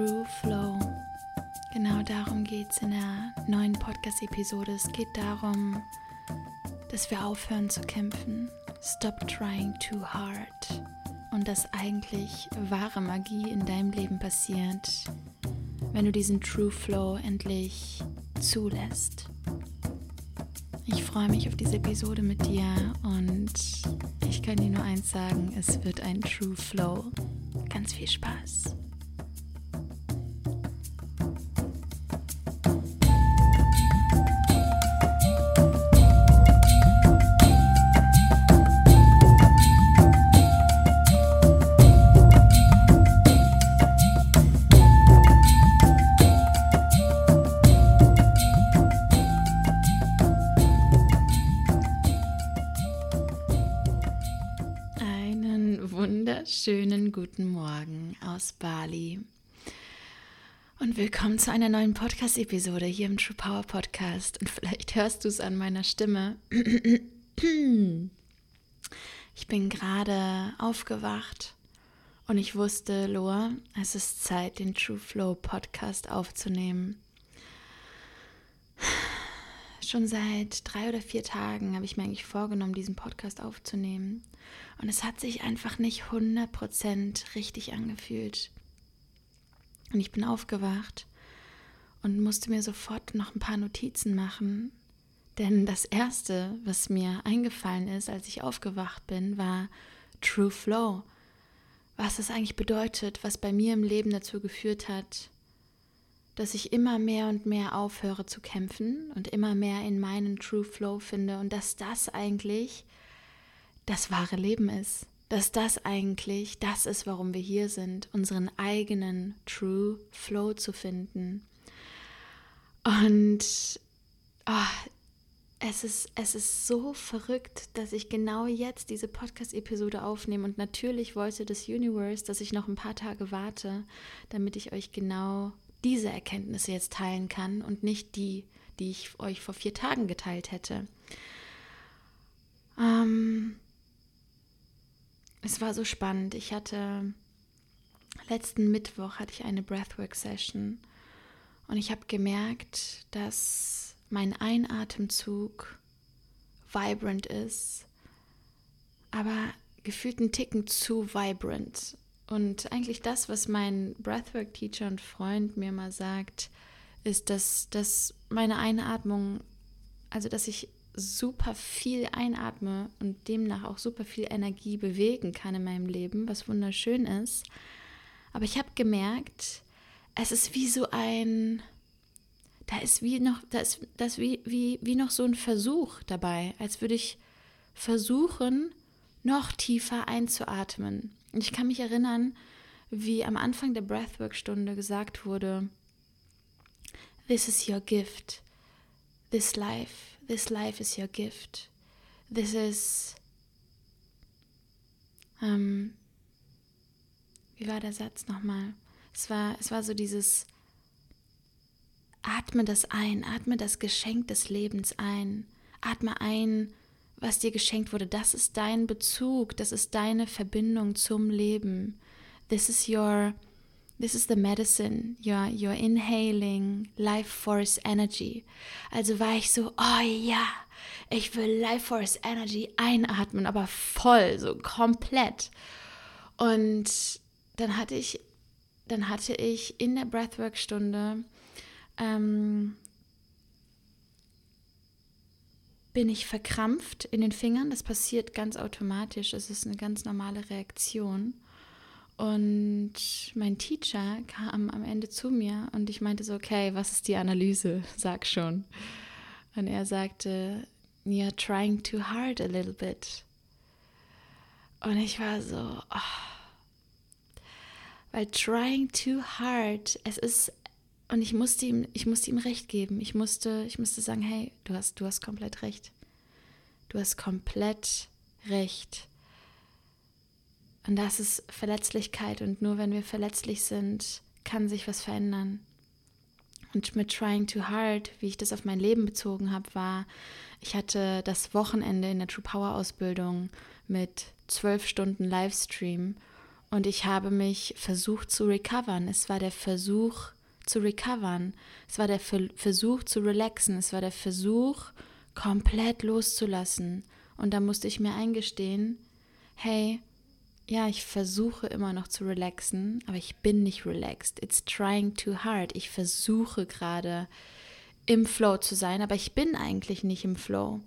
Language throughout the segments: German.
True Flow. Genau darum geht es in der neuen Podcast-Episode. Es geht darum, dass wir aufhören zu kämpfen. Stop trying too hard. Und dass eigentlich wahre Magie in deinem Leben passiert, wenn du diesen True Flow endlich zulässt. Ich freue mich auf diese Episode mit dir und ich kann dir nur eins sagen, es wird ein True Flow. Ganz viel Spaß. Wunderschönen guten Morgen aus Bali. Und willkommen zu einer neuen Podcast-Episode hier im True Power Podcast. Und vielleicht hörst du es an meiner Stimme. Ich bin gerade aufgewacht und ich wusste, Loa, es ist Zeit, den True Flow Podcast aufzunehmen. Schon seit drei oder vier Tagen habe ich mir eigentlich vorgenommen, diesen Podcast aufzunehmen. Und es hat sich einfach nicht 100% richtig angefühlt. Und ich bin aufgewacht und musste mir sofort noch ein paar Notizen machen. Denn das Erste, was mir eingefallen ist, als ich aufgewacht bin, war True Flow. Was das eigentlich bedeutet, was bei mir im Leben dazu geführt hat, dass ich immer mehr und mehr aufhöre zu kämpfen und immer mehr in meinen True Flow finde und dass das eigentlich das wahre Leben ist. Dass das eigentlich das ist, warum wir hier sind, unseren eigenen True Flow zu finden. Und oh, es, ist, es ist so verrückt, dass ich genau jetzt diese Podcast-Episode aufnehme. Und natürlich wollte das Universe, dass ich noch ein paar Tage warte, damit ich euch genau diese Erkenntnisse jetzt teilen kann und nicht die, die ich euch vor vier Tagen geteilt hätte. Ähm, es war so spannend. Ich hatte letzten Mittwoch hatte ich eine Breathwork Session und ich habe gemerkt, dass mein Einatemzug vibrant ist, aber gefühlt einen Ticken zu vibrant. Und eigentlich das, was mein Breathwork-Teacher und Freund mir mal sagt, ist, dass, dass meine Einatmung, also dass ich super viel einatme und demnach auch super viel Energie bewegen kann in meinem Leben, was wunderschön ist. Aber ich habe gemerkt, es ist wie so ein, da ist wie noch, da ist das wie, wie, wie noch so ein Versuch dabei, als würde ich versuchen, noch tiefer einzuatmen. Und ich kann mich erinnern, wie am Anfang der Breathwork-Stunde gesagt wurde, This is your gift. This life This life is your gift. This is. Ähm, wie war der Satz nochmal? Es war, es war so dieses. Atme das ein, atme das Geschenk des Lebens ein. Atme ein, was dir geschenkt wurde. Das ist dein Bezug, das ist deine Verbindung zum Leben. This is your This is the medicine. You're, you're inhaling life force energy. Also war ich so, oh ja, ich will life force energy einatmen, aber voll, so komplett. Und dann hatte ich, dann hatte ich in der Breathwork-Stunde ähm, bin ich verkrampft in den Fingern. Das passiert ganz automatisch. Es ist eine ganz normale Reaktion. Und mein Teacher kam am Ende zu mir und ich meinte so, okay, was ist die Analyse? Sag schon. Und er sagte, you're trying too hard a little bit. Und ich war so, oh. weil trying too hard, es ist, und ich musste ihm, ich musste ihm recht geben. Ich musste, ich musste sagen, hey, du hast, du hast komplett recht. Du hast komplett recht. Und das ist Verletzlichkeit und nur wenn wir verletzlich sind, kann sich was verändern. Und mit Trying Too Hard, wie ich das auf mein Leben bezogen habe, war, ich hatte das Wochenende in der True Power Ausbildung mit zwölf Stunden Livestream und ich habe mich versucht zu recovern. Es war der Versuch zu recovern. Es war der Versuch zu relaxen. Es war der Versuch, komplett loszulassen. Und da musste ich mir eingestehen, hey, ja, ich versuche immer noch zu relaxen, aber ich bin nicht relaxed. It's trying too hard. Ich versuche gerade im Flow zu sein, aber ich bin eigentlich nicht im Flow.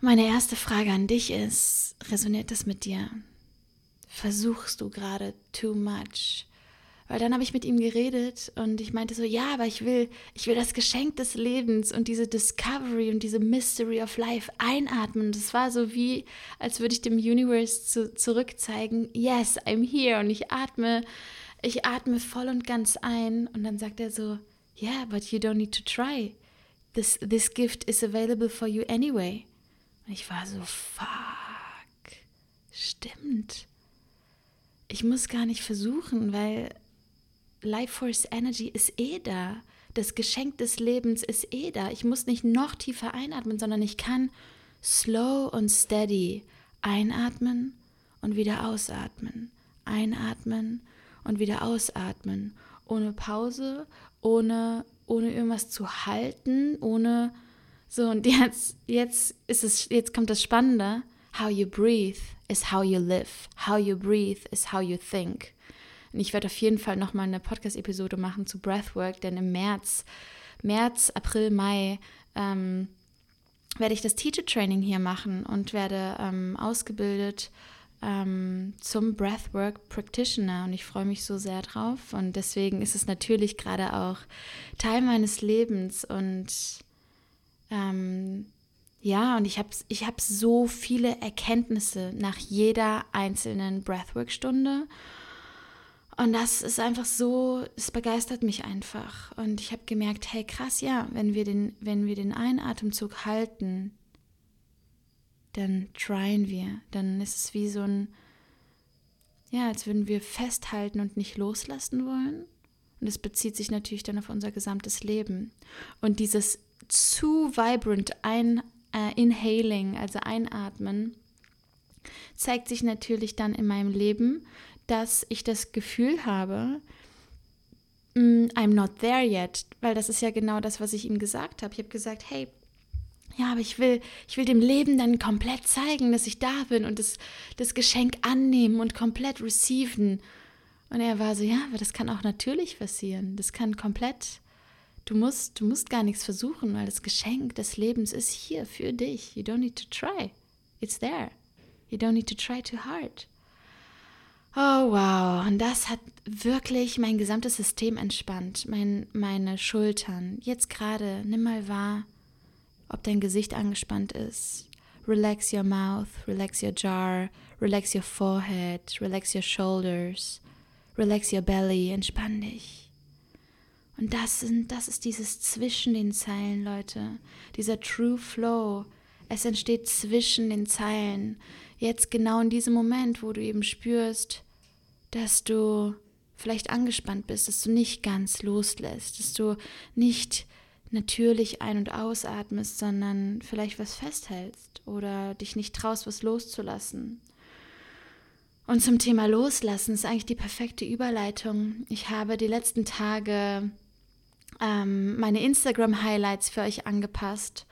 Meine erste Frage an dich ist, resoniert das mit dir? Versuchst du gerade too much? Weil dann habe ich mit ihm geredet und ich meinte so, ja, aber ich will, ich will das Geschenk des Lebens und diese Discovery und diese Mystery of Life einatmen. Das war so wie, als würde ich dem Universe zu, zurückzeigen, yes, I'm here und ich atme, ich atme voll und ganz ein und dann sagt er so, yeah, but you don't need to try. This, this gift is available for you anyway. Und ich war so, fuck, stimmt. Ich muss gar nicht versuchen, weil Life Force Energy ist eh da. Das Geschenk des Lebens ist eh da. Ich muss nicht noch tiefer einatmen, sondern ich kann slow und steady einatmen und wieder ausatmen. Einatmen und wieder ausatmen. Ohne Pause, ohne, ohne irgendwas zu halten, ohne so und jetzt, jetzt ist es, jetzt kommt das Spannende. How you breathe is how you live. How you breathe is how you think. Und ich werde auf jeden Fall nochmal eine Podcast-Episode machen zu Breathwork, denn im März, März, April, Mai ähm, werde ich das Teacher Training hier machen und werde ähm, ausgebildet ähm, zum Breathwork Practitioner. Und ich freue mich so sehr drauf. Und deswegen ist es natürlich gerade auch Teil meines Lebens. Und ähm, ja, und ich habe ich hab so viele Erkenntnisse nach jeder einzelnen Breathwork-Stunde und das ist einfach so, es begeistert mich einfach. Und ich habe gemerkt, hey krass, ja, wenn wir den, wenn wir den Einatemzug halten, dann tryen wir. Dann ist es wie so ein, ja, als würden wir festhalten und nicht loslassen wollen. Und es bezieht sich natürlich dann auf unser gesamtes Leben. Und dieses zu vibrant ein, äh, Inhaling, also Einatmen, zeigt sich natürlich dann in meinem Leben dass ich das Gefühl habe, mm, I'm not there yet, weil das ist ja genau das, was ich ihm gesagt habe. Ich habe gesagt, hey, ja, aber ich will, ich will dem Leben dann komplett zeigen, dass ich da bin und das, das Geschenk annehmen und komplett receiven. Und er war so, ja, aber das kann auch natürlich passieren. Das kann komplett, du musst, du musst gar nichts versuchen, weil das Geschenk des Lebens ist hier für dich. You don't need to try. It's there. You don't need to try too hard. Oh wow, und das hat wirklich mein gesamtes System entspannt, mein, meine Schultern. Jetzt gerade, nimm mal wahr, ob dein Gesicht angespannt ist. Relax your mouth, relax your jaw, relax your forehead, relax your shoulders, relax your belly, entspann dich. Und das, sind, das ist dieses zwischen den Zeilen, Leute. Dieser True Flow. Es entsteht zwischen den Zeilen. Jetzt genau in diesem Moment, wo du eben spürst, dass du vielleicht angespannt bist, dass du nicht ganz loslässt, dass du nicht natürlich ein- und ausatmest, sondern vielleicht was festhältst oder dich nicht traust, was loszulassen. Und zum Thema Loslassen ist eigentlich die perfekte Überleitung. Ich habe die letzten Tage ähm, meine Instagram-Highlights für euch angepasst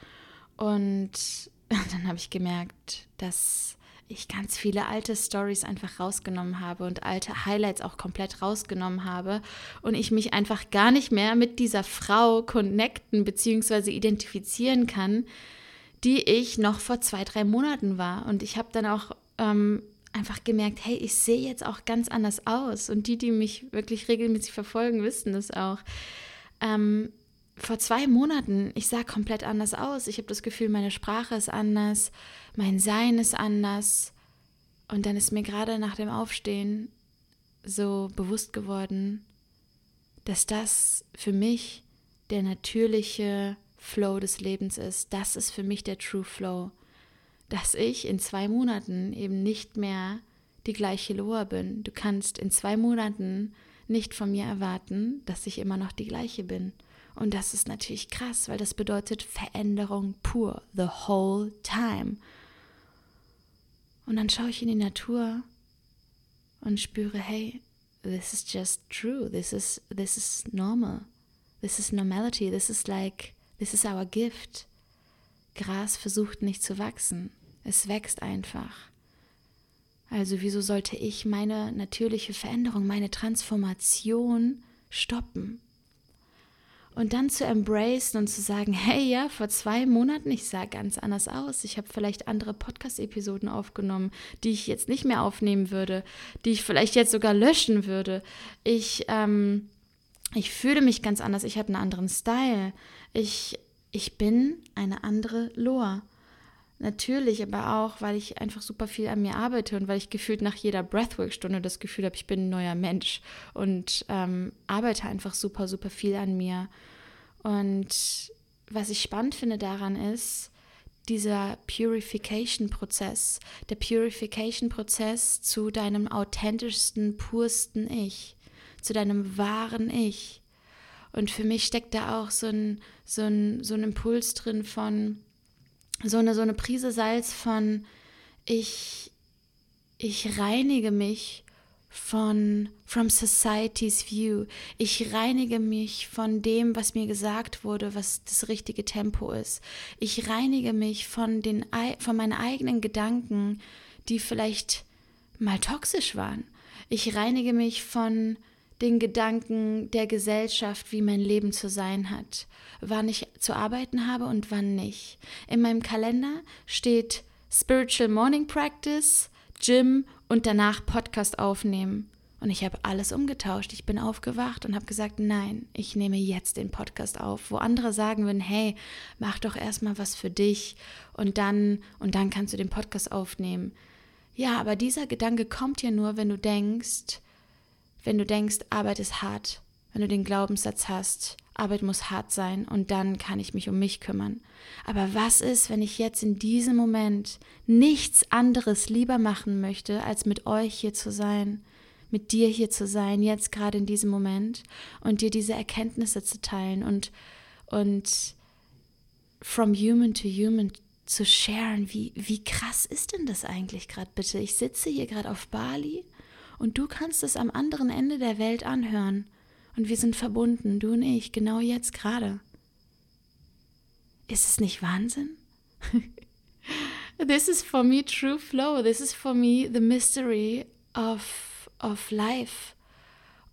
und dann habe ich gemerkt, dass ich ganz viele alte Stories einfach rausgenommen habe und alte Highlights auch komplett rausgenommen habe und ich mich einfach gar nicht mehr mit dieser Frau connecten bzw. identifizieren kann, die ich noch vor zwei, drei Monaten war. Und ich habe dann auch ähm, einfach gemerkt, hey, ich sehe jetzt auch ganz anders aus. Und die, die mich wirklich regelmäßig verfolgen, wissen das auch. Ähm, vor zwei Monaten, ich sah komplett anders aus. Ich habe das Gefühl, meine Sprache ist anders, mein Sein ist anders. Und dann ist mir gerade nach dem Aufstehen so bewusst geworden, dass das für mich der natürliche Flow des Lebens ist. Das ist für mich der True Flow. Dass ich in zwei Monaten eben nicht mehr die gleiche Loa bin. Du kannst in zwei Monaten nicht von mir erwarten, dass ich immer noch die gleiche bin. Und das ist natürlich krass, weil das bedeutet Veränderung pur, the whole time. Und dann schaue ich in die Natur und spüre, hey, this is just true. This is this is normal. This is normality. This is like this is our gift. Gras versucht nicht zu wachsen. Es wächst einfach. Also wieso sollte ich meine natürliche Veränderung, meine Transformation stoppen? Und dann zu embracen und zu sagen, hey ja, vor zwei Monaten, ich sah ganz anders aus. Ich habe vielleicht andere Podcast-Episoden aufgenommen, die ich jetzt nicht mehr aufnehmen würde, die ich vielleicht jetzt sogar löschen würde. Ich, ähm, ich fühle mich ganz anders, ich habe einen anderen Style. Ich, ich bin eine andere Loa. Natürlich, aber auch, weil ich einfach super viel an mir arbeite und weil ich gefühlt nach jeder Breathwork-Stunde das Gefühl habe, ich bin ein neuer Mensch und ähm, arbeite einfach super, super viel an mir. Und was ich spannend finde daran ist, dieser Purification-Prozess, der Purification-Prozess zu deinem authentischsten, pursten Ich, zu deinem wahren Ich. Und für mich steckt da auch so ein, so ein, so ein Impuls drin von, so eine, so eine Prise Salz von ich, ich reinige mich von from society's view. Ich reinige mich von dem, was mir gesagt wurde, was das richtige Tempo ist. Ich reinige mich von den von meinen eigenen Gedanken, die vielleicht mal toxisch waren. Ich reinige mich von den Gedanken der Gesellschaft, wie mein Leben zu sein hat, wann ich zu arbeiten habe und wann nicht. In meinem Kalender steht Spiritual Morning Practice, Gym und danach Podcast aufnehmen. Und ich habe alles umgetauscht. Ich bin aufgewacht und habe gesagt, nein, ich nehme jetzt den Podcast auf. Wo andere sagen würden, hey, mach doch erstmal was für dich und dann und dann kannst du den Podcast aufnehmen. Ja, aber dieser Gedanke kommt ja nur, wenn du denkst, wenn du denkst, Arbeit ist hart, wenn du den Glaubenssatz hast, Arbeit muss hart sein und dann kann ich mich um mich kümmern. Aber was ist, wenn ich jetzt in diesem Moment nichts anderes lieber machen möchte, als mit euch hier zu sein, mit dir hier zu sein, jetzt gerade in diesem Moment und dir diese Erkenntnisse zu teilen und, und from human to human zu sharen. Wie, wie krass ist denn das eigentlich gerade bitte? Ich sitze hier gerade auf Bali und du kannst es am anderen Ende der Welt anhören. Und wir sind verbunden, du und ich, genau jetzt gerade. Ist es nicht Wahnsinn? This is for me true flow. This is for me the mystery of, of life.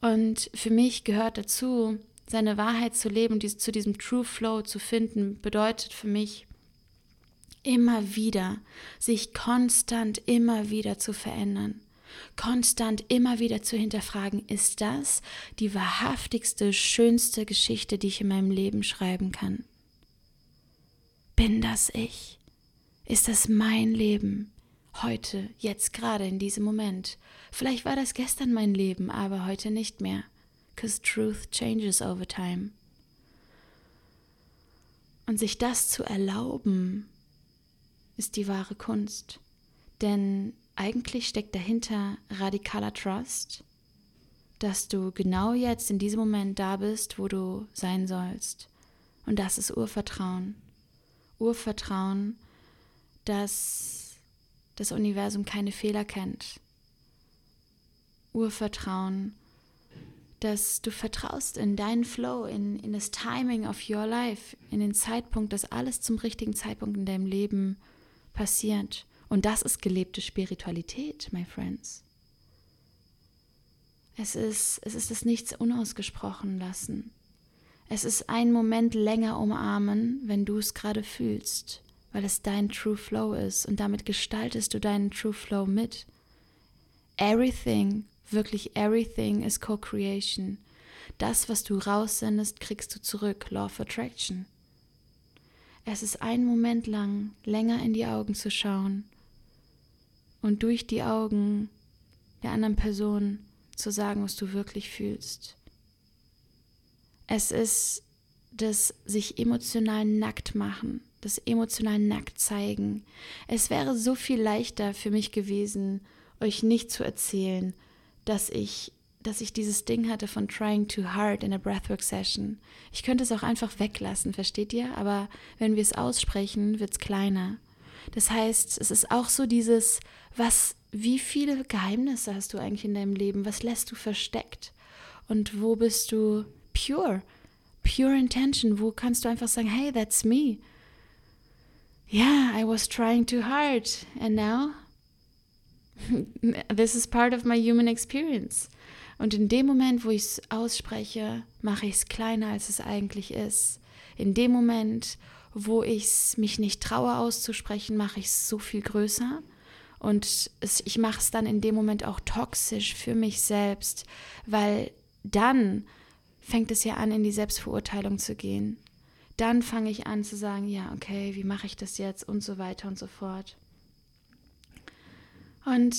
Und für mich gehört dazu, seine Wahrheit zu leben und zu diesem True Flow zu finden, bedeutet für mich, immer wieder, sich konstant immer wieder zu verändern konstant immer wieder zu hinterfragen, ist das die wahrhaftigste, schönste Geschichte, die ich in meinem Leben schreiben kann? Bin das ich? Ist das mein Leben? Heute, jetzt gerade, in diesem Moment. Vielleicht war das gestern mein Leben, aber heute nicht mehr. Cause truth changes over time. Und sich das zu erlauben, ist die wahre Kunst. Denn eigentlich steckt dahinter radikaler Trust, dass du genau jetzt in diesem Moment da bist, wo du sein sollst. Und das ist Urvertrauen. Urvertrauen, dass das Universum keine Fehler kennt. Urvertrauen, dass du vertraust in deinen Flow, in, in das Timing of your life, in den Zeitpunkt, dass alles zum richtigen Zeitpunkt in deinem Leben passiert. Und das ist gelebte Spiritualität, my friends. Es ist, es ist das Nichts unausgesprochen lassen. Es ist einen Moment länger umarmen, wenn du es gerade fühlst, weil es dein True Flow ist und damit gestaltest du deinen True Flow mit. Everything, wirklich everything is Co-Creation. Das, was du raussendest, kriegst du zurück. Law of Attraction. Es ist einen Moment lang länger in die Augen zu schauen und durch die Augen der anderen Person zu sagen, was du wirklich fühlst. Es ist das sich emotional nackt machen, das emotional nackt zeigen. Es wäre so viel leichter für mich gewesen, euch nicht zu erzählen, dass ich dass ich dieses Ding hatte von trying too hard in a breathwork session. Ich könnte es auch einfach weglassen, versteht ihr? Aber wenn wir es aussprechen, wird es kleiner. Das heißt, es ist auch so dieses, was, wie viele Geheimnisse hast du eigentlich in deinem Leben? Was lässt du versteckt? Und wo bist du pure? Pure intention. Wo kannst du einfach sagen, hey, that's me. Yeah, I was trying too hard. And now, this is part of my human experience. Und in dem Moment, wo ich es ausspreche, mache ich es kleiner, als es eigentlich ist. In dem Moment, wo ich mich nicht traue auszusprechen, mache ich es so viel größer. Und es, ich mache es dann in dem Moment auch toxisch für mich selbst, weil dann fängt es ja an, in die Selbstverurteilung zu gehen. Dann fange ich an zu sagen, ja, okay, wie mache ich das jetzt und so weiter und so fort. Und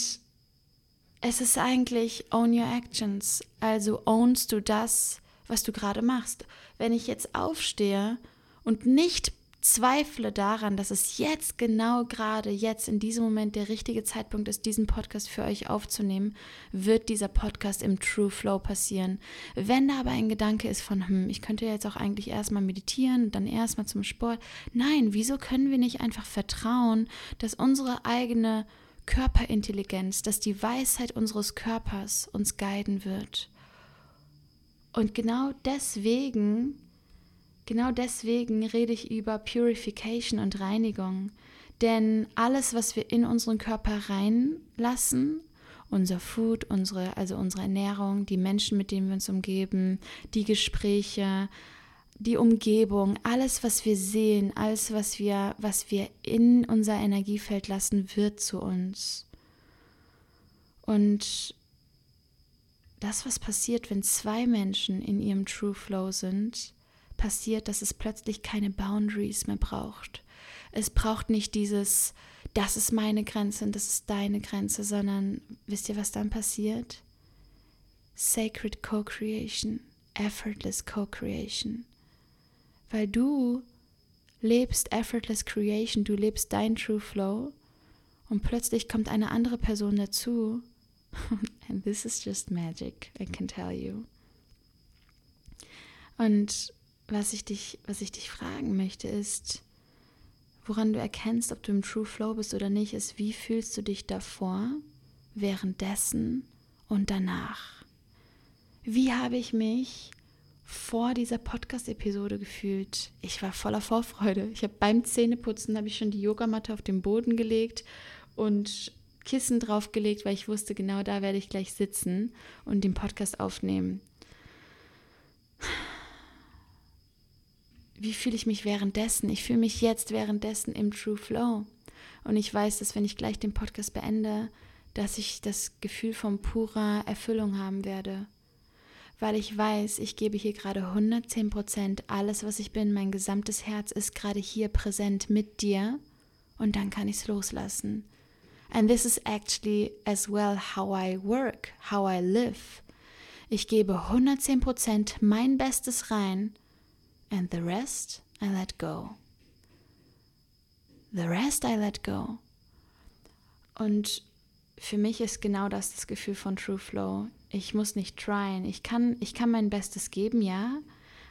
es ist eigentlich own your actions, also ownst du das, was du gerade machst. Wenn ich jetzt aufstehe und nicht zweifle daran, dass es jetzt genau gerade jetzt in diesem Moment der richtige Zeitpunkt ist, diesen Podcast für euch aufzunehmen, wird dieser Podcast im True Flow passieren. Wenn da aber ein Gedanke ist von, hm, ich könnte jetzt auch eigentlich erstmal meditieren und dann erstmal zum Sport. Nein, wieso können wir nicht einfach vertrauen, dass unsere eigene Körperintelligenz, dass die Weisheit unseres Körpers uns guiden wird? Und genau deswegen Genau deswegen rede ich über Purification und Reinigung. Denn alles, was wir in unseren Körper reinlassen, unser Food, unsere, also unsere Ernährung, die Menschen, mit denen wir uns umgeben, die Gespräche, die Umgebung, alles, was wir sehen, alles, was wir, was wir in unser Energiefeld lassen, wird zu uns. Und das, was passiert, wenn zwei Menschen in ihrem True Flow sind, passiert, dass es plötzlich keine Boundaries mehr braucht. Es braucht nicht dieses, das ist meine Grenze und das ist deine Grenze, sondern wisst ihr, was dann passiert? Sacred Co-Creation, effortless Co-Creation. Weil du lebst effortless Creation, du lebst dein True Flow und plötzlich kommt eine andere Person dazu. And this is just magic, I can tell you. Und was ich dich, was ich dich fragen möchte, ist, woran du erkennst, ob du im True Flow bist oder nicht, ist, wie fühlst du dich davor, währenddessen und danach? Wie habe ich mich vor dieser Podcast-Episode gefühlt? Ich war voller Vorfreude. Ich habe beim Zähneputzen habe ich schon die Yogamatte auf den Boden gelegt und Kissen draufgelegt, weil ich wusste, genau da werde ich gleich sitzen und den Podcast aufnehmen wie fühle ich mich währenddessen? Ich fühle mich jetzt währenddessen im True Flow. Und ich weiß, dass wenn ich gleich den Podcast beende, dass ich das Gefühl von purer Erfüllung haben werde. Weil ich weiß, ich gebe hier gerade 110 Prozent, alles, was ich bin, mein gesamtes Herz ist gerade hier präsent mit dir und dann kann ich es loslassen. And this is actually as well how I work, how I live. Ich gebe 110 Prozent mein Bestes rein and the rest I let go. The rest I let go. Und für mich ist genau das das Gefühl von True Flow. Ich muss nicht tryen. Ich kann, ich kann mein Bestes geben, ja,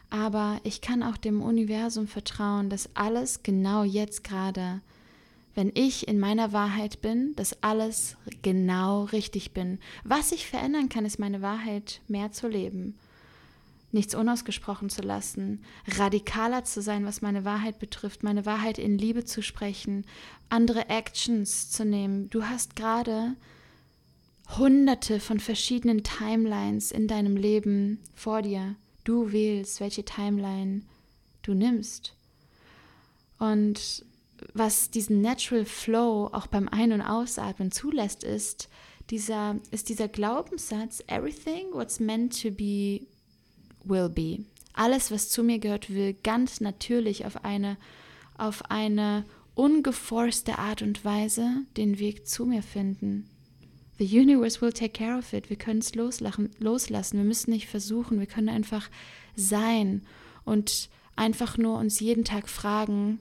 aber ich kann auch dem Universum vertrauen, dass alles genau jetzt gerade, wenn ich in meiner Wahrheit bin, dass alles genau richtig bin. Was ich verändern kann, ist meine Wahrheit mehr zu leben nichts unausgesprochen zu lassen, radikaler zu sein, was meine Wahrheit betrifft, meine Wahrheit in Liebe zu sprechen, andere Actions zu nehmen. Du hast gerade hunderte von verschiedenen Timelines in deinem Leben vor dir. Du wählst, welche Timeline du nimmst. Und was diesen Natural Flow auch beim Ein- und Ausatmen zulässt, ist dieser, ist dieser Glaubenssatz, everything what's meant to be will be. Alles, was zu mir gehört, will ganz natürlich auf eine, auf eine ungeforste Art und Weise den Weg zu mir finden. The universe will take care of it. Wir können es loslassen. Wir müssen nicht versuchen. Wir können einfach sein und einfach nur uns jeden Tag fragen,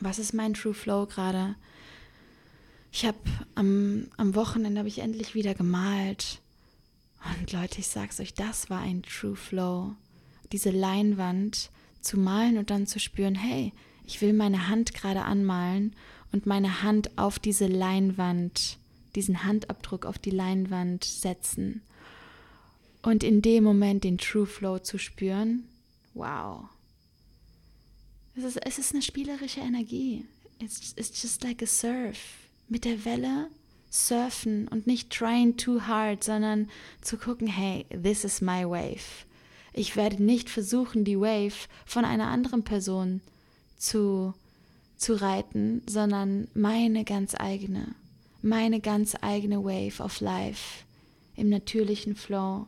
was ist mein True Flow gerade? Ich habe am, am Wochenende habe ich endlich wieder gemalt und Leute, ich sag's euch, das war ein True Flow. Diese Leinwand zu malen und dann zu spüren, hey, ich will meine Hand gerade anmalen und meine Hand auf diese Leinwand, diesen Handabdruck auf die Leinwand setzen und in dem Moment den True Flow zu spüren. Wow. Es ist, es ist eine spielerische Energie. It's, it's just like a surf. Mit der Welle surfen und nicht trying too hard, sondern zu gucken, hey, this is my wave. Ich werde nicht versuchen, die Wave von einer anderen Person zu, zu reiten, sondern meine ganz eigene, meine ganz eigene Wave of Life im natürlichen Flow.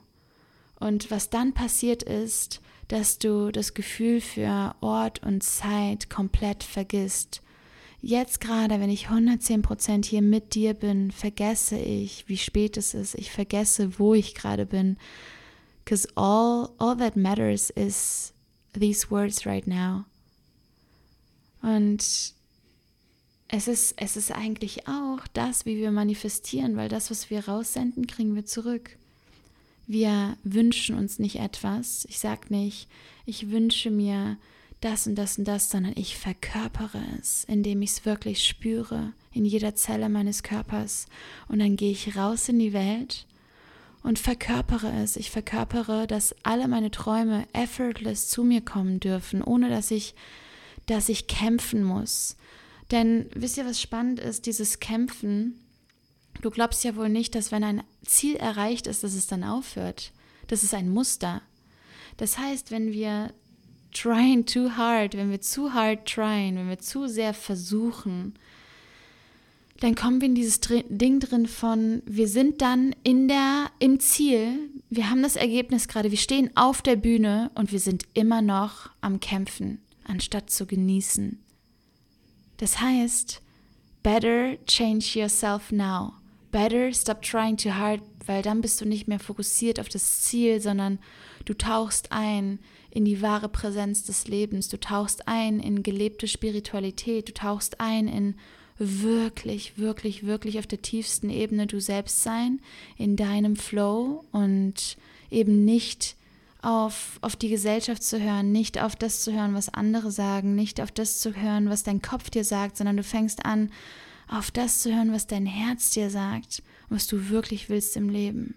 Und was dann passiert ist, dass du das Gefühl für Ort und Zeit komplett vergisst Jetzt gerade, wenn ich 110% hier mit dir bin, vergesse ich, wie spät es ist. Ich vergesse, wo ich gerade bin. Because all, all that matters is these words right now. Und es ist, es ist eigentlich auch das, wie wir manifestieren, weil das, was wir raussenden, kriegen wir zurück. Wir wünschen uns nicht etwas. Ich sage nicht, ich wünsche mir das und das und das, sondern ich verkörpere es, indem ich es wirklich spüre in jeder Zelle meines Körpers. Und dann gehe ich raus in die Welt und verkörpere es. Ich verkörpere, dass alle meine Träume effortless zu mir kommen dürfen, ohne dass ich, dass ich kämpfen muss. Denn wisst ihr, was spannend ist? Dieses Kämpfen. Du glaubst ja wohl nicht, dass wenn ein Ziel erreicht ist, dass es dann aufhört. Das ist ein Muster. Das heißt, wenn wir trying too hard, wenn wir zu hard tryen, wenn wir zu sehr versuchen, dann kommen wir in dieses Ding drin von, wir sind dann in der, im Ziel, wir haben das Ergebnis gerade, wir stehen auf der Bühne und wir sind immer noch am Kämpfen, anstatt zu genießen. Das heißt, better change yourself now. Better stop trying too hard, weil dann bist du nicht mehr fokussiert auf das Ziel, sondern du tauchst ein in die wahre Präsenz des Lebens. Du tauchst ein in gelebte Spiritualität. Du tauchst ein in wirklich, wirklich, wirklich auf der tiefsten Ebene du selbst sein, in deinem Flow und eben nicht auf, auf die Gesellschaft zu hören, nicht auf das zu hören, was andere sagen, nicht auf das zu hören, was dein Kopf dir sagt, sondern du fängst an, auf das zu hören, was dein Herz dir sagt, was du wirklich willst im Leben.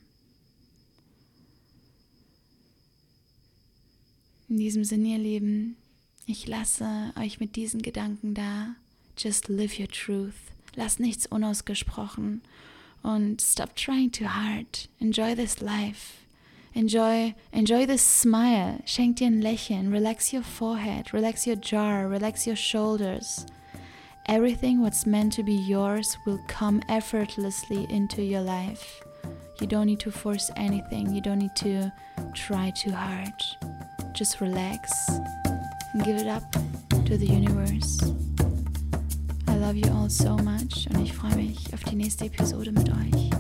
In diesem Sinne, ihr Lieben, ich lasse euch mit diesen Gedanken da. Just live your truth. Lass nichts unausgesprochen. Und stop trying too hard. Enjoy this life. Enjoy, enjoy this smile. Schenk dir ein Lächeln. Relax your forehead. Relax your jaw. Relax your shoulders. Everything what's meant to be yours will come effortlessly into your life. You don't need to force anything. You don't need to try too hard. Just relax and give it up to the universe. I love you all so much und ich freue mich auf die nächste Episode mit euch.